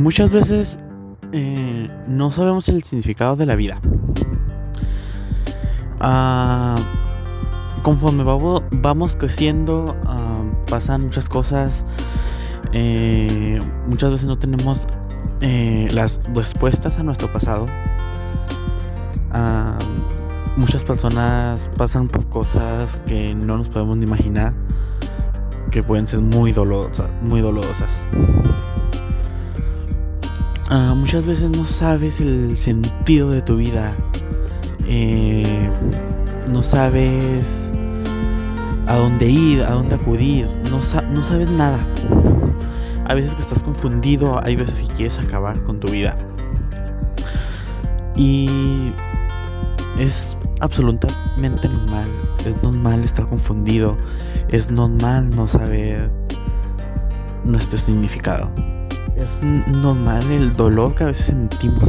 Muchas veces eh, no sabemos el significado de la vida. Ah, conforme vamos creciendo, ah, pasan muchas cosas. Eh, muchas veces no tenemos eh, las respuestas a nuestro pasado. Ah, muchas personas pasan por cosas que no nos podemos ni imaginar, que pueden ser muy dolorosas. Muy dolorosas. Ah, muchas veces no sabes el sentido de tu vida. Eh, no sabes a dónde ir, a dónde acudir. No, no sabes nada. Hay veces que estás confundido, hay veces que quieres acabar con tu vida. Y es absolutamente normal. Es normal estar confundido. Es normal no saber nuestro significado es normal el dolor que a veces sentimos.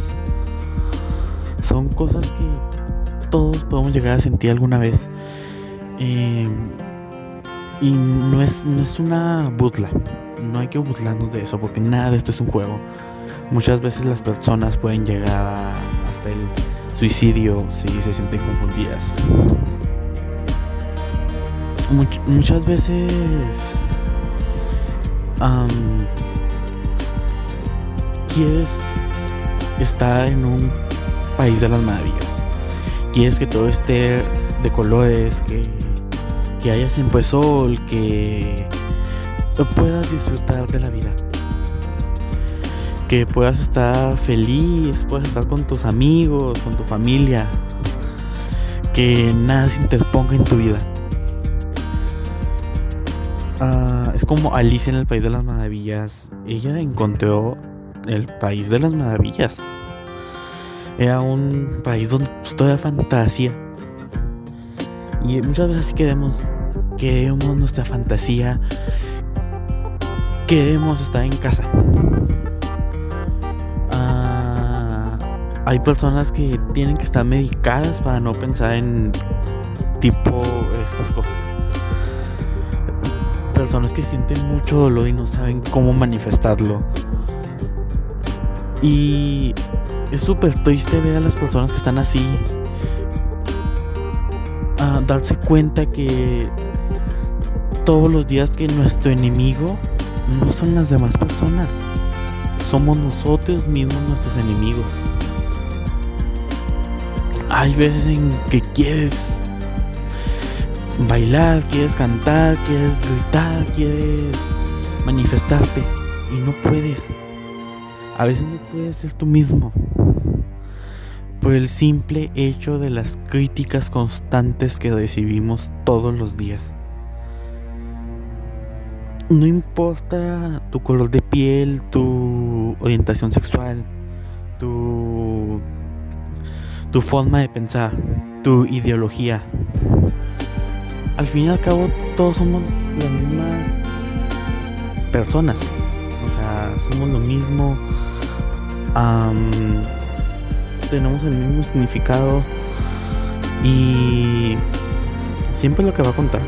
Son cosas que todos podemos llegar a sentir alguna vez. Eh, y no es, no es una burla. No hay que burlarnos de eso porque nada de esto es un juego. Muchas veces las personas pueden llegar hasta el suicidio si se sienten confundidas. muchas veces quieres estar en un país de las maravillas. Quieres que todo esté de colores, que, que haya siempre sol, que puedas disfrutar de la vida. Que puedas estar feliz, puedas estar con tus amigos, con tu familia. Que nada se interponga en tu vida. Ah, es como Alicia en el País de las Maravillas. Ella encontró el país de las maravillas. Era un país donde pues, toda fantasía. Y muchas veces así queremos, queremos nuestra fantasía, queremos estar en casa. Ah, hay personas que tienen que estar medicadas para no pensar en tipo estas cosas. Personas que sienten mucho dolor y no saben cómo manifestarlo. Y es súper triste ver a las personas que están así. A darse cuenta que todos los días que nuestro enemigo no son las demás personas. Somos nosotros mismos nuestros enemigos. Hay veces en que quieres bailar, quieres cantar, quieres gritar, quieres manifestarte y no puedes. A veces no puedes ser tú mismo. Por el simple hecho de las críticas constantes que recibimos todos los días. No importa tu color de piel, tu orientación sexual, tu, forma de pensar, tu ideología. Al fin y al cabo todos somos las mismas personas. O sea, somos lo mismo tenemos el mismo significado y siempre lo que va a contar.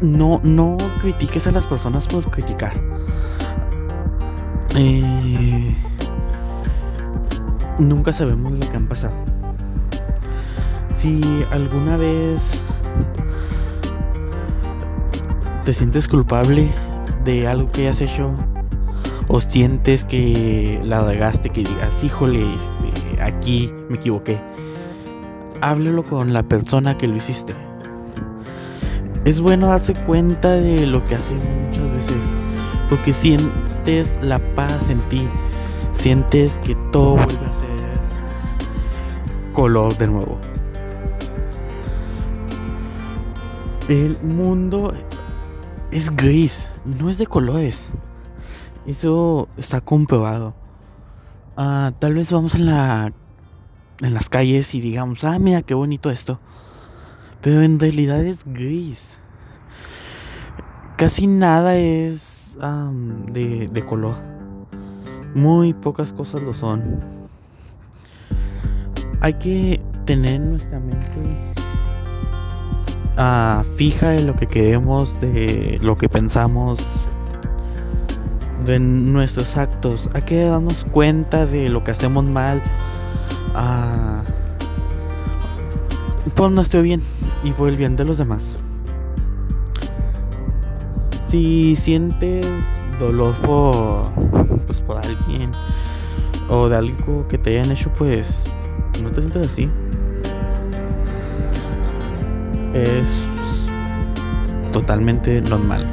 no, no critiques a las personas por criticar. Eh, nunca sabemos lo que han pasado. Si alguna vez te sientes culpable de algo que has hecho o sientes que la regaste, que digas, híjole, este, aquí me equivoqué, háblelo con la persona que lo hiciste. Es bueno darse cuenta de lo que hace muchas veces, porque sientes la paz en ti, sientes que todo vuelve a ser color de nuevo. El mundo es gris, no es de colores. Eso está comprobado. Ah, tal vez vamos en la en las calles y digamos, ah, mira qué bonito esto. Pero en realidad es gris. Casi nada es de, de color. Muy pocas cosas lo son. Hay que tener en nuestra mente ah, fija en lo que queremos, de lo que pensamos, de nuestros actos. Hay que darnos cuenta de lo que hacemos mal ah, por nuestro bien y por el bien de los demás. Si sientes dolor por, pues, por alguien o de algo que te hayan hecho, pues no te sientas así. Es totalmente normal.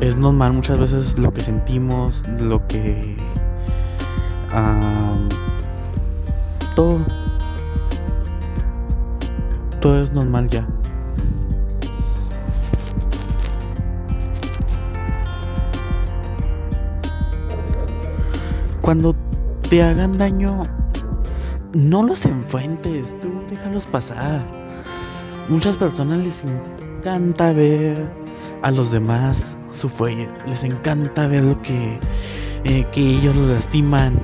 Es normal muchas veces lo que sentimos, lo que... todo. Todo es normal ya. Cuando te hagan daño, no los enfrentes, tú déjalos pasar. Muchas personas les encanta ver a los demás sufrir, les encanta ver lo que, eh, que ellos lo lastiman,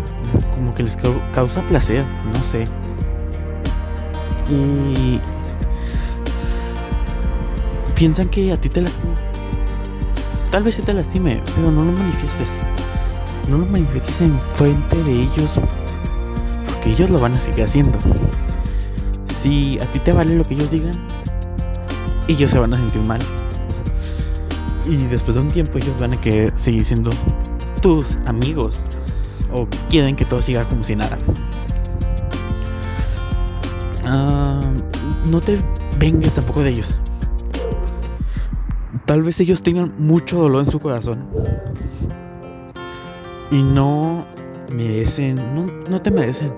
como que les causa placer, no sé. Y piensan que a ti te lastima. Tal vez se te lastime, pero no lo manifiestes no lo manifiestes en frente de ellos, porque ellos lo van a seguir haciendo. Si a ti te vale lo que ellos digan, ellos se van a sentir mal. Y después de un tiempo ellos van a querer seguir siendo tus amigos o quieren que todo siga como si nada. Ah, no te vengas tampoco de ellos. Tal vez ellos tengan mucho dolor en su corazón y no merecen, no, no te merecen.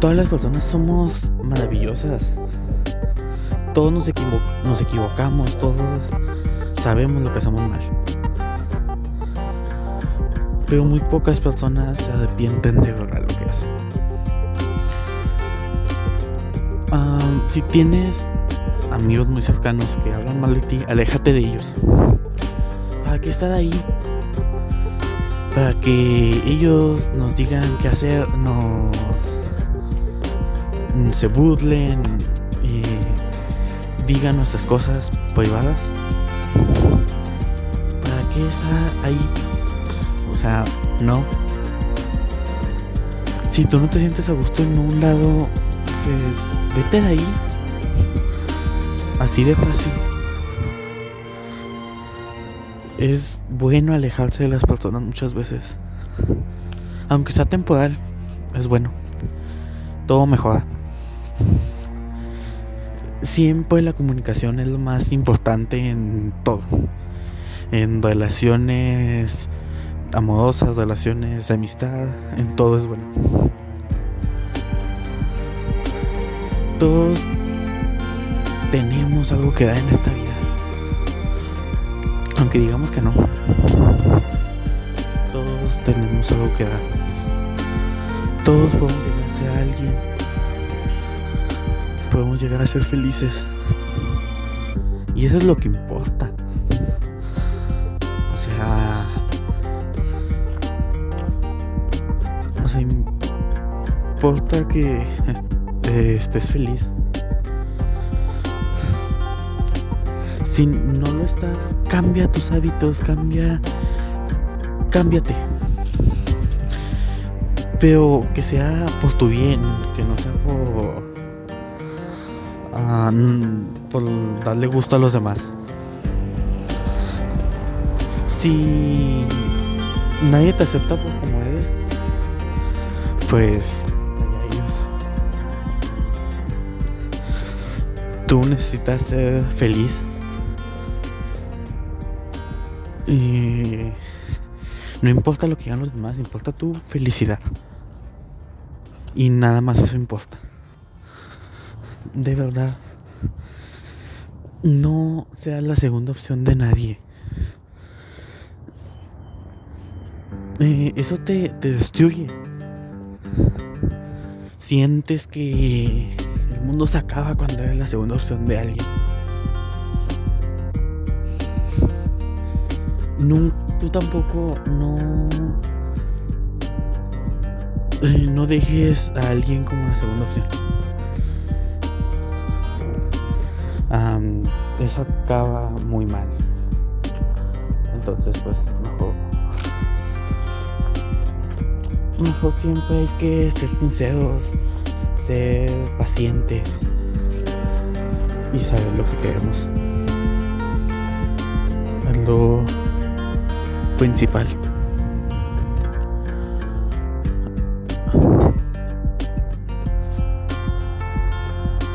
Todas las personas somos maravillosas. Todos nos, equivocamos, todos sabemos lo que hacemos mal. Pero muy pocas personas se arrepienten de verdad lo que hacen. si tienes amigos muy cercanos que hablan mal de ti, aléjate de ellos. ¿Para qué estar ahí para que ellos nos digan qué hacer, nos se burlen, y digan nuestras cosas privadas. ¿Para qué está ahí? O sea, no. Si tú no te sientes a gusto en un lado, pues vete de ahí. Así de fácil es bueno alejarse de las personas muchas veces. Aunque sea temporal, es bueno. Todo mejora. Siempre la comunicación es lo más importante en todo. En relaciones amorosas, relaciones de amistad, en todo es bueno. Todos tenemos algo que dar en esta vida. Aunque digamos que no. Todos tenemos algo que dar. Todos podemos llegar a ser alguien. Podemos llegar a ser felices. Y eso es lo que importa. O sea... O sea, importa que estés feliz. Si no lo estás, cambia tus hábitos, cambia. Cámbiate. Pero que sea por tu bien, que no sea por. Ah, por darle gusto a los demás. Si nadie te acepta por como eres, pues. Tú necesitas ser feliz y no importa lo que digan los demás, importa tu felicidad. Y nada más eso importa. De verdad. No sea la segunda opción de nadie. Eh, eso te, te destruye. Sientes que el mundo se acaba cuando eres la segunda opción de alguien. no, tú tampoco no eh, no dejes a alguien como la segunda opción. Eso acaba muy mal. Entonces, pues mejor. Mejor siempre hay que ser sinceros, ser pacientes y saber lo que queremos. Es lo principal.